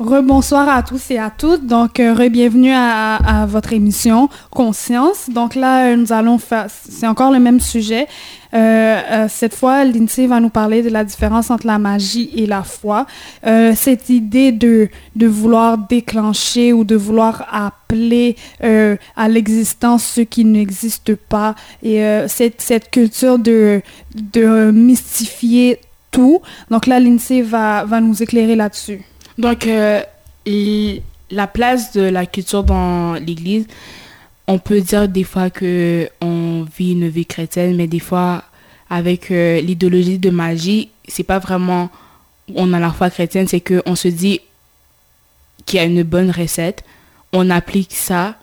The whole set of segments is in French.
Rebonsoir à tous et à toutes. Donc, euh, re-bienvenue à, votre émission Conscience. Donc là, euh, nous allons faire, c'est encore le même sujet. Euh, cette fois, Lindsay va nous parler de la différence entre la magie et la foi. Cette idée de, vouloir déclencher ou de vouloir appeler à l'existence ce qui n'existe pas. Et cette, culture de, de mystifier tout. Donc là, Lindsay va, va nous éclairer là-dessus. Donc, euh, la place de la culture dans l'Église, on peut dire des fois que on vit une vie chrétienne, mais des fois, avec euh, l'idéologie de magie, c'est pas vraiment on a la foi chrétienne, c'est que on se dit qu'il y a une bonne recette, on applique ça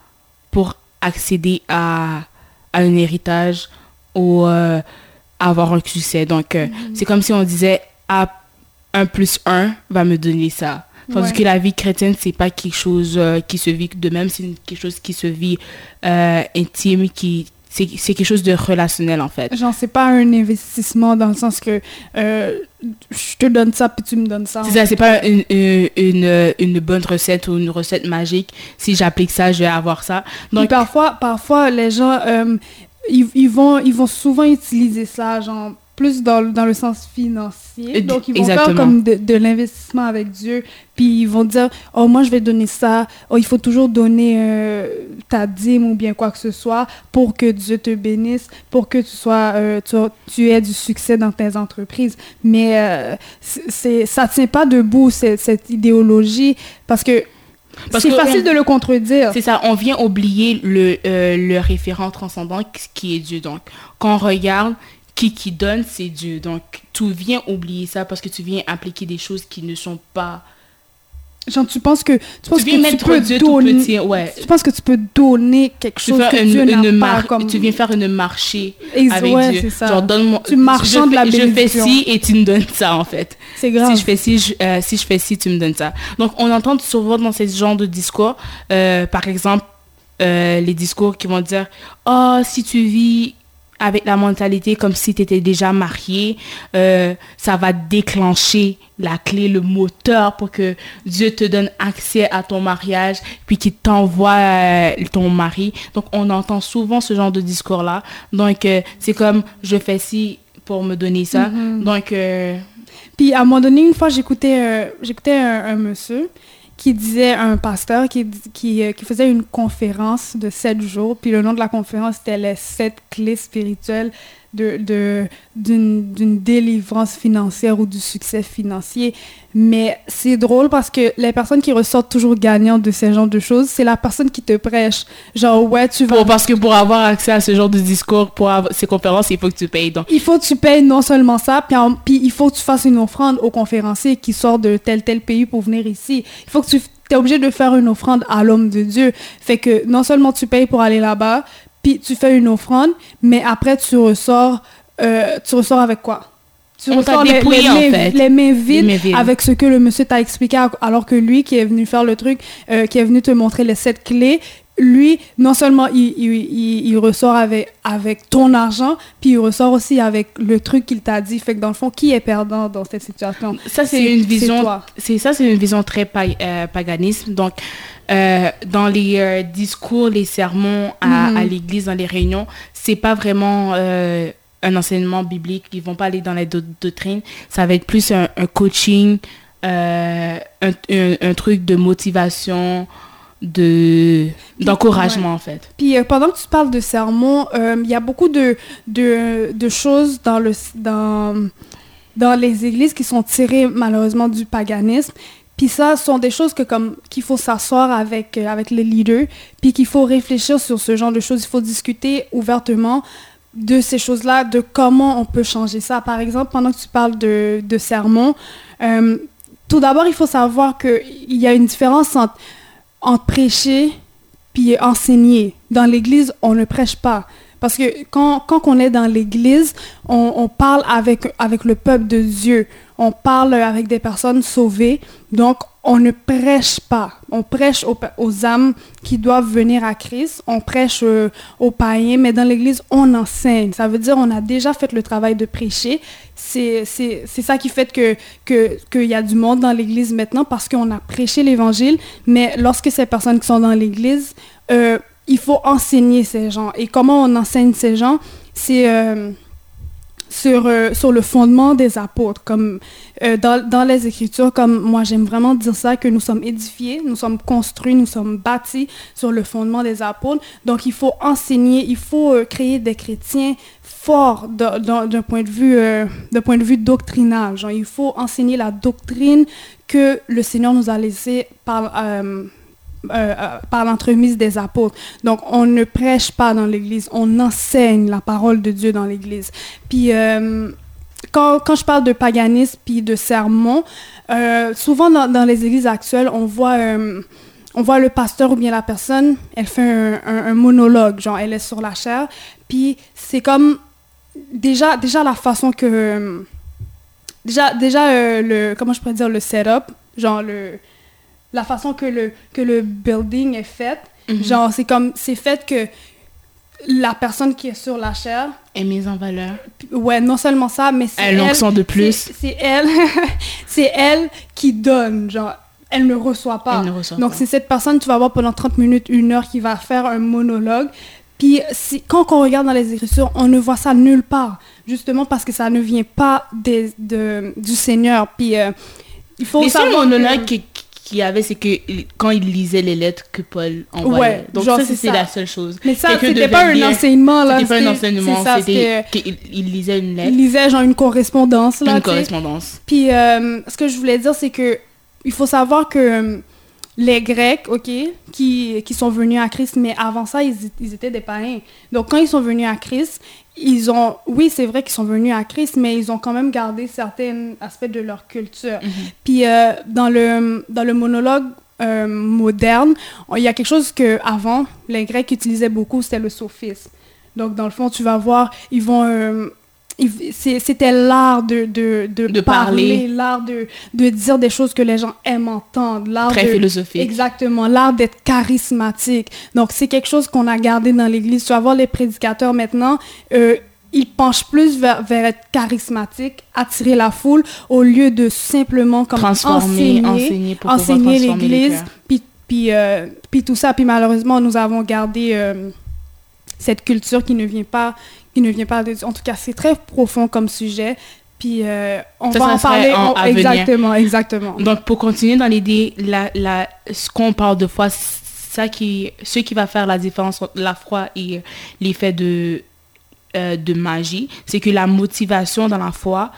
pour accéder à, à un héritage ou euh, avoir un succès. Donc, euh, c'est comme si on disait, ah, 1 plus 1 va me donner ça. Tandis Ouais. que la vie chrétienne, c'est pas quelque chose euh, qui se vit de même, c'est quelque chose qui se vit euh, intime, qui c'est quelque chose de relationnel en fait. Genre, c'est pas un investissement dans le sens que euh, je te donne ça puis tu me donnes ça. C'est ça, c'est pas une, une, une, une bonne recette ou une recette magique. Si j'applique ça, je vais avoir ça. Puis Donc, parfois, parfois, les gens, ils, ils vont, ils vont souvent utiliser ça, genre, plus dans, le- dans le sens financier. Donc, ils vont faire comme de, de l'investissement avec Dieu. Puis, ils vont dire, oh, moi, je vais donner ça. Oh, il faut toujours donner euh, ta dîme ou bien quoi que ce soit pour que Dieu te bénisse, pour que tu sois, euh, tu, tu aies du succès dans tes entreprises. Mais euh, c'est, ça tient pas debout, cette, cette idéologie, parce que Parce c'est facile on- de le contredire. c'est ça, on vient oublier le, le référent transcendant qui est Dieu. Donc, quand on regarde qui qui donne, c'est Dieu. Donc, tu viens oublier ça parce que tu viens appliquer des choses qui ne sont pas... Genre, tu penses que tu penses Tu viens que tu peux Dieu tout donner, petit, ouais. tu penses que tu peux donner quelque Tu, chose que une, Dieu une pas comme tu viens faire une marché avec ouais, Dieu. ça. Genre, donne-moi... Tu marchandes je la fais- Je fais ci et tu me donnes ça, en fait. C'est grave. Si je fais ci, je, euh, si je fais ci, tu me donnes ça. Donc, on entend souvent dans ce genre de discours, euh, par exemple, euh, les discours qui vont dire Oh, si tu vis avec la mentalité comme si tu étais déjà marié, euh, ça va déclencher la clé, le moteur pour que Dieu te donne accès à ton mariage, puis qu'il t'envoie euh, ton mari. Donc, on entend souvent ce genre de discours-là. Donc, euh, c'est comme je fais ci pour me donner ça. Mhm. Donc, Puis à un moment donné, une fois, j'écoutais j'écoutais un, un monsieur qui disait, un pasteur qui, qui, euh, qui faisait une conférence de sept jours, puis le nom de la conférence, c'était les sept clés spirituelles de, de, d'une, d'une délivrance financière ou du succès financier. Mais c'est drôle parce que les personnes qui ressortent toujours gagnantes de ce genre de choses, c'est la personne qui te prêche. Genre, ouais, tu vas Pour- parce que pour avoir accès à ce genre de discours, pour avoir ces conférences, il faut que tu payes. Donc, il faut que tu payes non seulement ça, puis, en- puis il faut que tu fasses une offrande au conférencier qui sort de tel tel pays pour venir ici. Il faut que tu es obligé de faire une offrande à l'homme de Dieu. Fait que non seulement tu payes pour aller là-bas, puis tu fais une offrande, mais après tu ressors, euh, tu ressors avec quoi? Tu On ressors les, dépouillé, les en mains, fait. les mains vides mains vides. avec ce que le monsieur t'a expliqué, alors que lui qui est venu faire le truc, euh, qui est venu te montrer les sept clés, lui, non seulement il, il, il- il ressort avec, avec ton argent, puis il ressort aussi avec le truc qu'il t'a dit. Fait que dans le fond, qui est perdant dans cette situation? ça, c'est une vision. C'est ça, c'est une vision très pa- euh, paganisme. Donc, euh, dans les euh, discours, les sermons à, Mhm. à l'église, dans les réunions, c'est pas vraiment euh, un enseignement biblique. Ils vont pas aller dans la do- doctrine. Ça va être plus un, un coaching, un, un- un truc de motivation, de d'encouragement en fait. Puis euh, pendant que tu parles de sermon, euh, il y a beaucoup de, de, de choses dans, le, dans, dans les églises qui sont tirées malheureusement du paganisme. Puis ça, sont des choses que comme qu'il faut s'asseoir avec, euh, avec les leaders, puis qu'il faut réfléchir sur ce genre de choses. Il faut discuter ouvertement de ces choses-là, de comment on peut changer ça. Par exemple, pendant que tu parles de, de sermon, euh, tout d'abord, il faut savoir qu'il y a une différence entre, entre prêcher puis enseigner. Dans l'église, on ne prêche pas. Parce que quand, quand on est dans l'église, on, on parle avec, avec le peuple de Dieu. On parle avec des personnes sauvées. Donc, on ne prêche pas. On prêche aux, âmes qui doivent venir à Christ. On prêche euh, aux païens, mais dans l'Église, on enseigne. Ça veut dire on a déjà fait le travail de prêcher. C'est ça qui fait que qu'il y a du monde dans l'Église maintenant parce qu'on a prêché l'Évangile. Mais lorsque ces personnes qui sont dans l'Église, euh, il faut enseigner ces gens. Et comment on enseigne ces gens? C'est euh, sur, euh, sur le fondement des apôtres, comme euh, dans, dans, les Écritures, comme moi j'aime vraiment dire ça, que nous sommes édifiés, nous sommes construits, nous sommes bâtis sur le fondement des apôtres. Donc il faut enseigner, il faut créer des chrétiens forts d'un point de vue d'un point de vue doctrinal. Genre, il faut enseigner la doctrine que le Seigneur nous a laissée par euh, euh, par l'entremise des apôtres. Donc, on ne prêche pas dans l'Église, on enseigne la parole de Dieu dans l'Église. Puis, euh, quand, quand, je parle de paganisme puis de sermon, souvent dans, les églises actuelles, on voit, on voit le pasteur ou bien la personne, elle fait un, monologue, genre elle est sur la chair, puis c'est comme déjà, déjà la façon que... déjà, déjà le, comment je pourrais dire, le setup, genre le la façon que le, que le building est fait. Mhm. Genre, c'est comme, c'est fait que la personne qui est sur la chair est mise en valeur. Ouais, non seulement ça, mais c'est elle. Elle de plus. C'est elle, c'est elle qui donne, genre, elle ne reçoit pas. Elle ne reçoit Donc, c'est cette personne, tu vas voir pendant 30 minutes, une heure, qui va faire un monologue. Puis, quand on regarde dans les Écritures, on ne voit ça nulle part. Justement parce que ça ne vient pas des, de, du Seigneur. Puis, euh, il faut Les savoir... monologues qui, qu'il y avait, c'est que quand il lisait les lettres que Paul envoyait. Ouais, Donc ça, c'était la seule chose. Mais ça, c'était pas un enseignement, là. C'était pas un enseignement, c'était qu'il il lisait une lettre. Il lisait genre une correspondance, là. Une correspondance. Puis, euh, ce que je voulais dire, c'est que il faut savoir que euh, les Grecs, OK, qui, qui sont venus à Christ, mais avant ça, ils, ils étaient des païens. Donc, quand ils sont venus à Christ, ils ont, oui, c'est vrai qu'ils sont venus à Christ, mais ils ont quand même gardé certains aspects de leur culture. Mhm. Puis euh, dans, le, dans le monologue euh, moderne, il y a quelque chose que avant les Grecs utilisaient beaucoup, c'était le sophisme. Donc dans le fond, tu vas voir, ils vont euh, c'était l'art de, de, de, parler, l'art de, de dire des choses que les gens aiment entendre. L'art Très philosophique. Exactement, l'art d'être charismatique. Donc, c'est quelque chose qu'on a gardé dans l'Église. Tu vas voir les prédicateurs maintenant, euh, ils penchent plus vers, vers, être charismatique, attirer la foule, au lieu de simplement comme enseigner, enseigner, enseigner l'Église, puis, puis, euh, puis tout ça. Puis malheureusement, nous avons gardé... Euh, cette culture qui ne vient pas il ne vient pas de En tout cas, c'est très profond comme sujet. Puis euh, on va en parler exactement, exactement. Donc pour continuer dans l'idée, la, la, ce qu'on parle de foi, ça qui, ce qui va faire la différence entre la foi et l'effet de, euh, de magie, c'est que la motivation dans la foi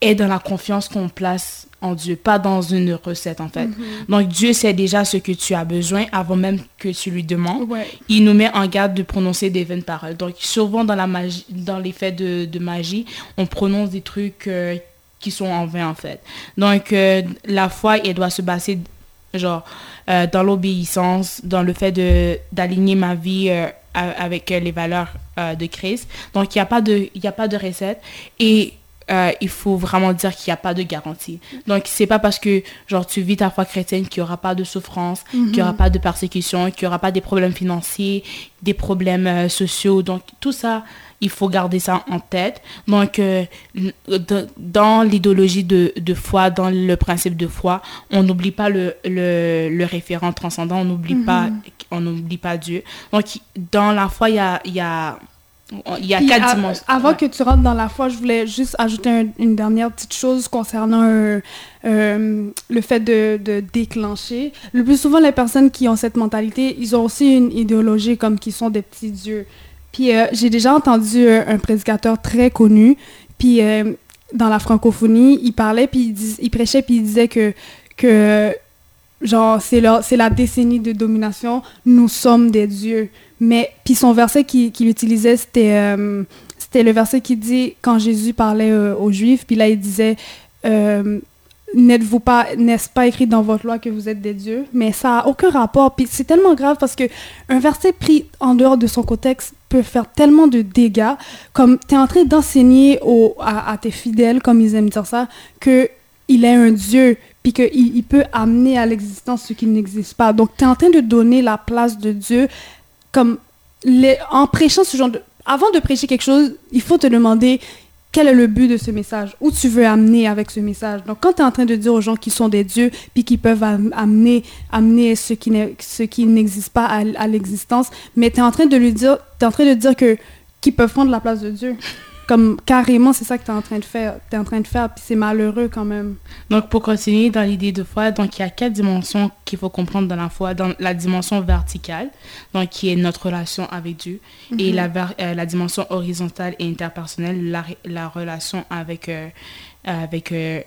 est dans la confiance qu'on place en Dieu, pas dans une recette en fait. Mm-hmm. Donc Dieu sait déjà ce que tu as besoin avant même que tu lui demandes. Il nous met en garde de prononcer des vaines paroles. Donc souvent dans la magie, dans l'effet de, de, magie, on prononce des trucs euh, qui sont en vain en fait. Donc euh, la foi, elle doit se baser genre euh, dans l'obéissance, dans le fait de d'aligner ma vie avec les valeurs de Christ. Donc il n'y a pas de il a pas de recette et euh, il faut vraiment dire qu'il n'y a pas de garantie. Donc, c'est pas parce que genre tu vis ta foi chrétienne qu'il n'y aura pas de souffrance, qu'il n'y aura mhm. pas de persécution, qu'il n'y aura pas des problèmes financiers, des problèmes euh, sociaux. Donc, tout ça, il faut garder ça en tête. Donc, euh, dans l'idéologie de, de, foi, dans le principe de foi, on n'oublie pas le, le, référent transcendant, on n'oublie pas, mhm. on n'oublie pas Dieu. Donc, dans la foi, il y a, y a il y a quatre dimensions. Avant que tu rentres dans la foi, je voulais juste ajouter une dernière petite chose concernant euh, euh, le fait de, de, déclencher. Le plus souvent, les personnes qui ont cette mentalité, ils ont aussi une idéologie comme qui sont des petits dieux. Puis euh, j'ai déjà entendu un prédicateur très connu, puis dans la francophonie, il parlait, puis il, il prêchait, puis il disait que, que genre, c'est la décennie de domination, nous sommes des dieux. Mais, puis son verset qu'il utilisait, c'était euh, c'était le verset qui dit, quand Jésus parlait euh, aux Juifs, puis là, il disait, euh, n'êtes-vous pas, n'est-ce pas écrit dans votre loi que vous êtes des dieux? Mais ça n'a aucun rapport. Puis c'est tellement grave parce que un verset pris en dehors de son contexte peut faire tellement de dégâts. Comme tu es en train d'enseigner à, à, tes fidèles, comme ils aiment dire ça, que il est un Dieu, puis qu'il il peut amener à l'existence ce qui n'existe pas. Donc, tu es en train de donner la place de Dieu comme en prêchant ce genre de... Avant de prêcher quelque chose, il faut te demander quel est le but de ce message, où tu veux amener avec ce message. Donc, quand tu es en train de dire aux gens qui sont des dieux, puis qui peuvent amener, amener ce qui n'existe pas à, l'existence, mais tu es en train de lui dire, en train de dire que qu'ils peuvent prendre la place de Dieu. Comme carrément, c'est ça que tu es en train de faire. Tu es en train de faire, puis c'est malheureux quand même. Donc, pour continuer dans l'idée de foi, donc il y a quatre dimensions qu'il faut comprendre dans la foi. Dans la dimension verticale, donc qui est notre relation avec Dieu, et mhm. la, euh, la dimension horizontale et interpersonnelle, la, la relation avec, euh, avec euh,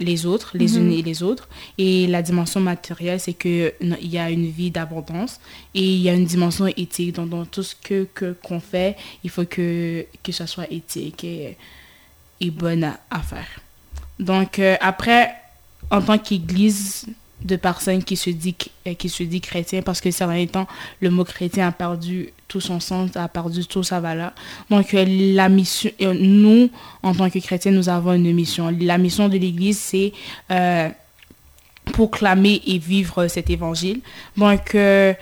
les autres, les mhm. unes et les autres. Et la dimension matérielle, c'est qu'il y a une vie d'abondance et il y a une dimension éthique. Donc, dans tout ce que qu'on fait, il faut que, que ça soit éthique et, et bonne à, faire. Donc, euh, après, en tant qu'Église, de personnes qui se dit euh, qui se dit chrétien parce que ces derniers temps le mot chrétien a perdu tout son sens a perdu toute sa valeur. Donc euh, la mission euh, nous en tant que chrétiens nous avons une mission. La mission de l'église c'est proclamer et vivre cet évangile. Donc je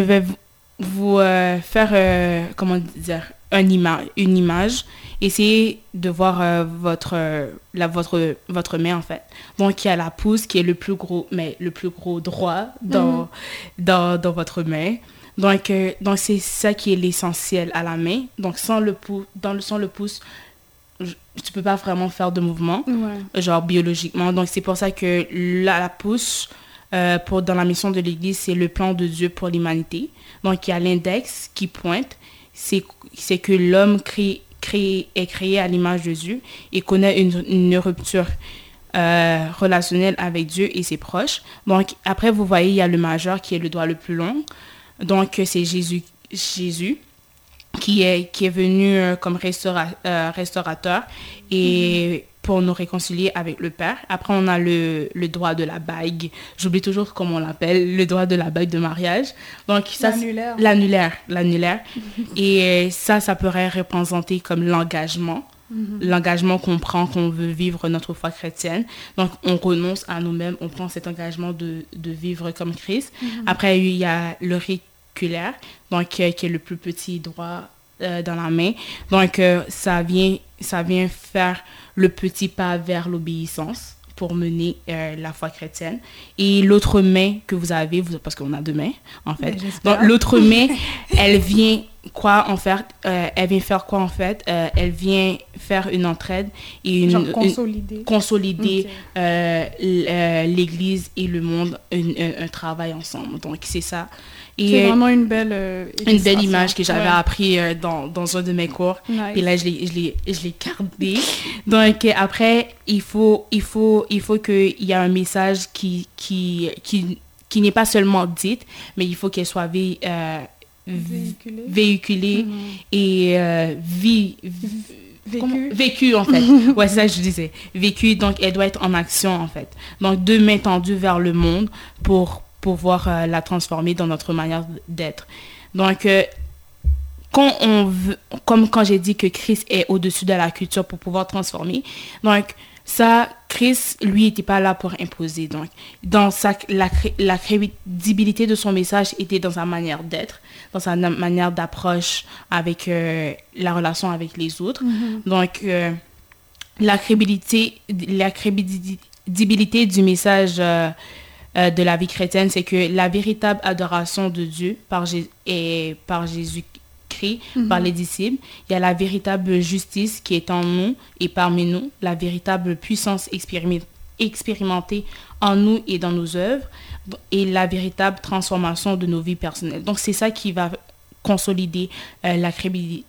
vais vous, faire comment dire un ima une image essayez de voir euh, votre, la, votre, votre main en fait. Donc il y a la pouce qui est le plus gros, mais le plus gros droit dans, mhm. dans, dans, votre main. Donc euh, donc c'est ça qui est l'essentiel à la main. Donc sans le pouce, dans le, sans le pouce, tu peux pas vraiment faire de mouvement, genre biologiquement. Donc c'est pour ça que la, la pouce, euh, pour, dans la mission de l'Église, c'est le plan de Dieu pour l'humanité. Donc il y a l'index qui pointe, c'est que l'homme est créé à l'image de Dieu et connaît une, une rupture euh, relationnelle avec Dieu et ses proches. Donc, après, vous voyez, il y a le majeur qui est le doigt le plus long. Donc, c'est Jésus, Jésus qui est, qui est venu euh, comme euh, restaurateur et pour nous réconcilier avec le Père. Après, on a le, le droit de la bague. J'oublie toujours comment on l'appelle, le droit de la bague de mariage. Donc, ça, l'annulaire. L'annulaire, l'annulaire. Et ça, ça pourrait représenter comme l'engagement. Mhm. L'engagement qu'on prend, qu'on veut vivre notre foi chrétienne. Donc, on renonce à nous-mêmes, on prend cet engagement de, de vivre comme Christ. Mhm. Après, il y a l'auriculaire, donc, euh, qui est le plus petit droit euh, dans la main. Donc, ça, vient, ça vient faire le petit pas vers l'obéissance pour mener euh, la foi chrétienne. Et l'autre main que vous avez, vous, parce qu'on a deux mains, en fait. Donc, l'autre main, elle vient quoi en faire euh, Elle vient faire quoi en fait? Euh, Elle vient faire une entraide et une, consolider, consolider l'Église et le monde, un travail ensemble. Donc, c'est ça c'est vraiment une belle euh, Une belle image que j'avais appris euh, dans, dans, un de mes cours. Et là, je l'ai gardé. Donc, après, il faut, il faut, il faut qu'il y ait un message qui, qui, qui, qui n'est pas seulement dit, mais il faut qu'elle soit euh, véhiculée mhm. et vie, Vécu. vécu en fait. ouais, c'est ça que je disais. Vécu, donc elle doit être en action en fait. Donc deux mains tendues vers le monde pour pouvoir euh, la transformer dans notre manière d'être. Donc, euh, quand on veut, comme quand j'ai dit que Christ est au-dessus de la culture pour pouvoir transformer, donc ça, Christ, lui, n'était pas là pour imposer. Donc, dans sa, la, la crédibilité de son message était dans sa manière d'être, dans sa manière d'approche avec euh, la relation avec les autres. Mm-hmm. Donc, la crédibilité, la crédibilité du message euh, de la vie chrétienne, c'est que la véritable adoration de Dieu par, et par Jésus-Christ, mhm. par les disciples, il y a la véritable justice qui est en nous et parmi nous, la véritable puissance expérimentée en nous et dans nos œuvres, et la véritable transformation de nos vies personnelles. Donc c'est ça qui va consolider euh, la, crédibilité,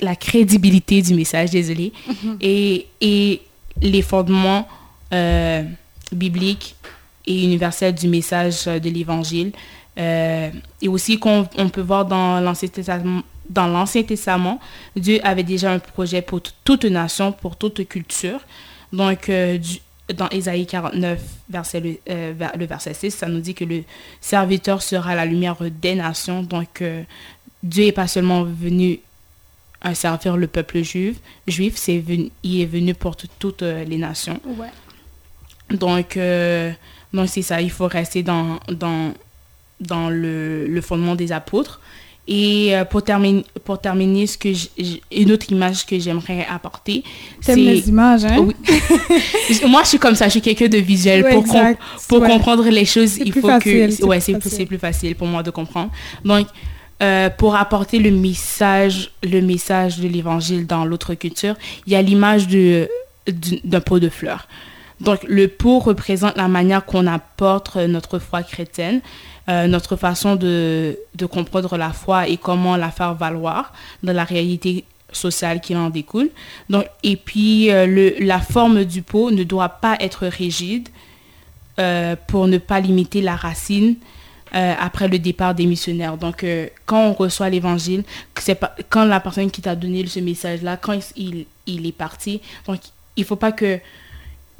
la crédibilité du message, désolé, mhm. et, et, les fondements euh, bibliques et universel du message euh, de l'Évangile. Euh, et aussi qu'on on peut voir dans l'Ancien Testament, dans l'Ancien Testament, Dieu avait déjà un projet pour toute nation, pour toute culture. Donc, euh, dans Ésaïe 49, verset le, le, verset 6, ça nous dit que le serviteur sera la lumière des nations. Donc, Dieu n'est pas seulement venu à servir le peuple juif, juif c'est venu, il est venu pour toutes les nations. Donc, donc c'est ça, il faut rester dans, dans, dans le, le fondement des apôtres. Et euh, pour, terminer, pour terminer, ce que une autre image que j'aimerais apporter, c'est... les images, hein? Oui. Moi, je suis comme ça, je suis quelqu'un de visuel. pour pour comprendre les choses, il faut que... Ouais, c'est plus, plus facile pour moi de comprendre. Donc, euh, pour apporter le message, le message de l'évangile dans l'autre culture, il y a l'image d'un pot de fleurs. Donc, le pot représente la manière qu'on apporte notre foi chrétienne. Euh, notre façon de, comprendre la foi et comment la faire valoir dans la réalité sociale qui en découle. Et puis, euh, la forme du pot ne doit pas être rigide euh, pour ne pas limiter la racine après le départ des missionnaires. Donc, quand on reçoit l'évangile, quand la personne qui t'a donné ce message-là, quand il, il, est parti, donc il ne faut pas que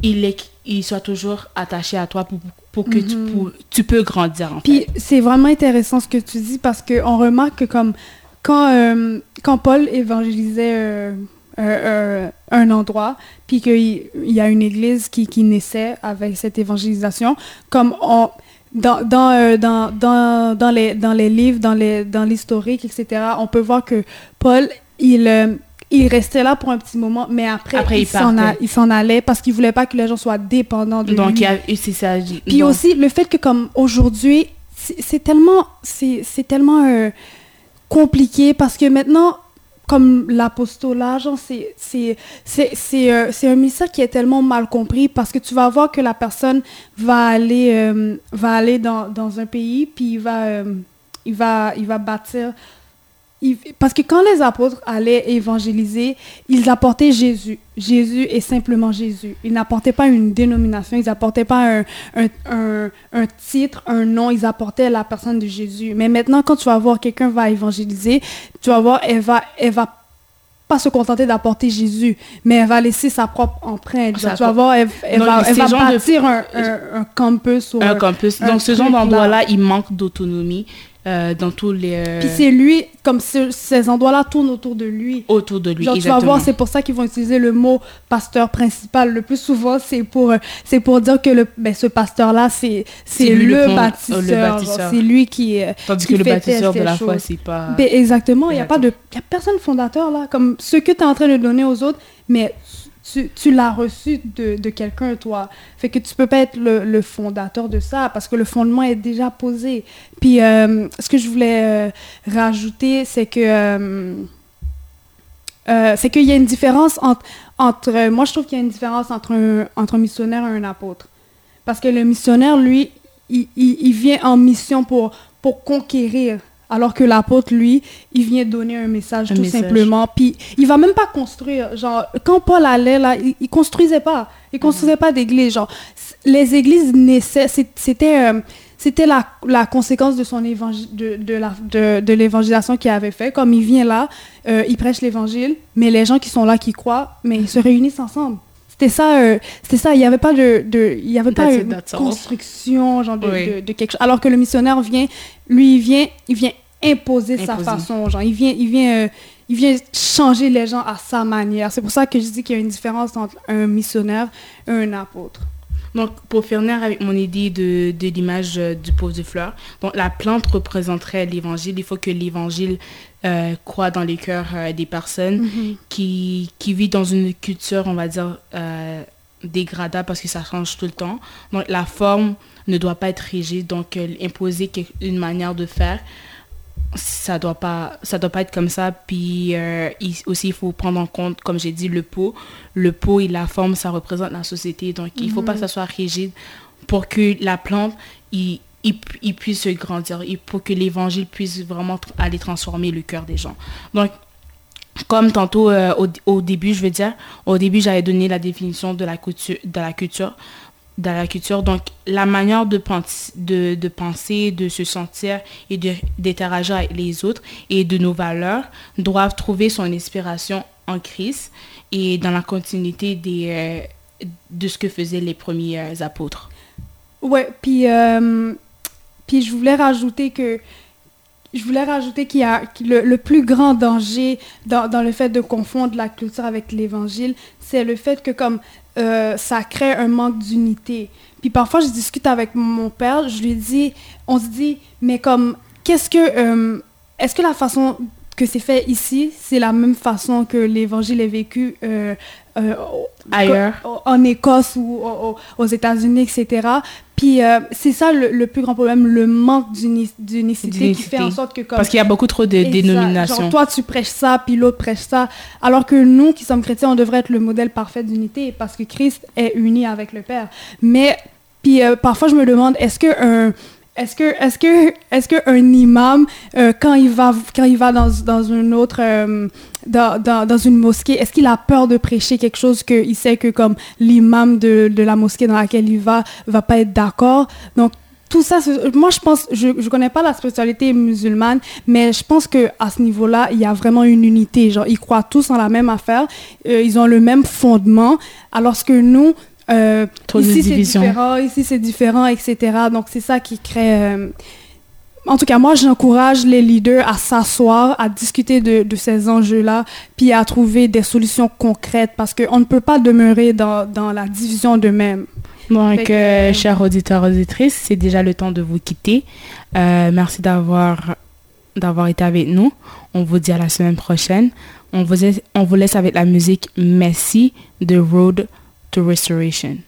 il, est, il soit toujours attaché à toi pour, pour que tu, mhm. tu peux grandir. En Puis c'est vraiment intéressant ce que tu dis parce qu'on remarque que comme quand, euh, quand Paul évangélisait euh, euh, un endroit, puis qu'il y a une église qui, qui naissait avec cette évangélisation, comme on, dans, dans, dans, dans, dans, les, dans les livres, dans l'historique, dans etc., on peut voir que Paul, il il restait là pour un petit moment, mais après, après il s'en allait parce qu'il voulait pas que les gens soient dépendants de Donc, lui. Donc, c'est ça. Puis aussi, le fait que comme aujourd'hui, c'est tellement, c'est tellement euh, compliqué parce que maintenant, comme l'apostolat, c'est euh, c'est un message qui est tellement mal compris parce que tu vas voir que la personne va aller, euh, va aller dans, dans, un pays, puis il va, il va, il va bâtir parce que quand les apôtres allaient évangéliser, ils apportaient Jésus. Jésus est simplement Jésus. Ils n'apportaient pas une dénomination, ils n'apportaient pas un, un, un, titre, un nom, ils apportaient la personne de Jésus. Mais maintenant, quand tu vas voir quelqu'un va évangéliser, tu vas voir, elle va, elle va pas se contenter d'apporter Jésus, mais elle va laisser sa propre empreinte. tu vas voir, elle, va, elle va bâtir un, un, campus. un campus. Donc, ce genre d'endroit-là, il manque d'autonomie. Euh, dans tous les... Euh, Puis c'est lui, comme ces endroits-là tournent autour de lui. Autour de lui, Genre, exactement. Tu vas voir, c'est pour ça qu'ils vont utiliser le mot pasteur principal. Le plus souvent, c'est pour, euh, c'est pour dire que le, ben, ce pasteur-là, c'est, c'est le, le, bâtisseur. C'est lui qui Tandis que le bâtisseur de la foi, c'est pas... Ben, exactement, il n'y a pas de... Y a personne fondateur, là. Comme ce que tu es en train de donner aux autres, mais tu, l'as reçu de, quelqu'un, toi. Fait que tu peux pas être le, fondateur de ça parce que le fondement est déjà posé. Puis, euh, ce que je voulais euh, rajouter, c'est que. Euh, c'est qu'il y a une différence entre. Moi, je trouve qu'il y a une différence entre un, entre un missionnaire et un apôtre. Parce que le missionnaire, lui, il, vient en mission pour conquérir alors que l'apôtre, lui, il vient donner un message tout simplement. Puis il va même pas construire. Genre, quand Paul allait là, il, ne construisait pas. Il construisait pas d'église. Genre, les églises naissaient. C'était. Euh, c'était la, la, conséquence de son de, de, la, de, de l'évangélisation qu'il avait fait. Comme il vient là, euh, il prêche l'évangile, mais les gens qui sont là, qui croient, mais ils se réunissent ensemble. C'était ça, euh, c'était ça. Il n'y avait pas de, de il y avait pas une construction genre de, de, quelque chose. Alors que le missionnaire vient, lui, il vient, il vient imposer, sa façon. Genre, il vient, il vient, euh, il vient changer les gens à sa manière. C'est pour ça que je dis qu'il y a une différence entre un missionnaire et un apôtre. Donc, pour finir avec mon idée de, de l'image euh, du pauvre de fleurs, donc la plante représenterait l'évangile. Il faut que l'évangile euh, croit dans les cœurs des personnes mm-hmm. qui, qui vivent dans une culture, on va dire, dégradable parce que ça change tout le temps. Donc, la forme ne doit pas être rigide, donc imposer une manière de faire ça doit pas ça doit pas être comme ça. Puis euh, aussi il faut prendre en compte comme j'ai dit le pot. Le pot et la forme ça représente la société. Donc il faut pas que ça soit rigide pour que la plante puisse grandir et pour que l'évangile puisse vraiment aller transformer le cœur des gens. Donc comme tantôt euh, au, début je veux dire au début j'avais donné la définition de la culture dans la culture. Donc, la manière de, de, de penser, de se sentir et d'interagir avec les autres et de nos valeurs doivent trouver son inspiration en Christ et dans la continuité des, euh, de ce que faisaient les premiers euh, apôtres. Ouais, puis, euh, puis je voulais rajouter que je voulais rajouter qu'il y a le, le, plus grand danger dans, dans, le fait de confondre la culture avec l'évangile, c'est le fait que comme euh, ça crée un manque d'unité. Puis parfois, je discute avec mon père, je lui dis, on se dit, mais comme, qu'est-ce que, euh, est-ce que la façon que c'est fait ici, c'est la même façon que l'évangile est vécu euh, euh, ailleurs, en Écosse ou aux, États-Unis, etc. Puis euh, c'est ça le, plus grand problème, le manque d'unicité qui fait en sorte que comme... Parce qu'il y a beaucoup trop de dénominations. Genre toi tu prêches ça, puis l'autre prêche ça, alors que nous qui sommes chrétiens, on devrait être le modèle parfait d'unité parce que Christ est uni avec le Père. Mais puis euh, parfois je me demande, est-ce que un est-ce que, est-ce que, est-ce qu'un imam, euh, quand il va, quand il va dans, dans une autre, dans, dans, dans, une mosquée, est-ce qu'il a peur de prêcher quelque chose qu'il sait que comme l'imam de, de, la mosquée dans laquelle il va, va pas être d'accord? Donc, tout ça, moi je pense, je ne connais pas la spiritualité musulmane, mais je pense que à ce niveau-là, il y a vraiment une unité. Genre, ils croient tous en la même affaire, euh, ils ont le même fondement, alors que nous, euh, ici c'est différent, ici c'est différent, etc. Donc c'est ça qui crée. Euh, en tout cas, moi j'encourage les leaders à s'asseoir, à discuter de, de ces enjeux-là, puis à trouver des solutions concrètes parce qu'on ne peut pas demeurer dans, dans la division d'eux-mêmes. Donc, euh, chers auditeurs, auditrices, c'est déjà le temps de vous quitter. merci d'avoir d'avoir été avec nous. On vous dit à la semaine prochaine. On vous, on vous laisse avec la musique Messi de Road to restoration.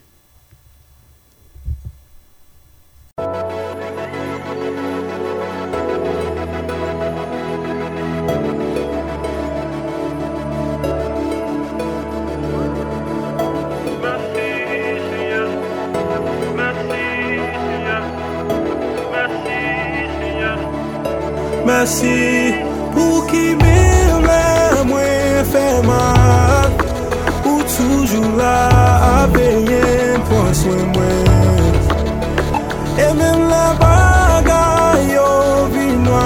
Mersi pou ki mè mè mwen fè man Ou toujou la apèyen pon swen mwen. E mèm la bagay yo vinwa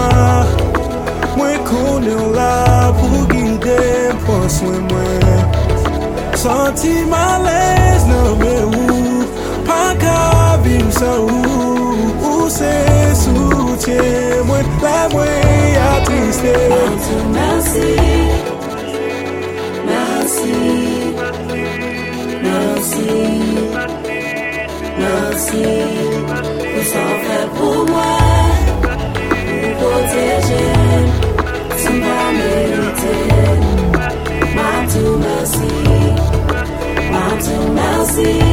Mwen konen la pou gide pon swen mwen. Santi malez nan mè ou. Pa ka vim sa ou. Ou se soutyen mwen La mwen ya triste Merci Merci Merci, merci pour s'en faire pour moi, pour protéger, sans pas mériter. Ma tout merci, ma tout merci, merci,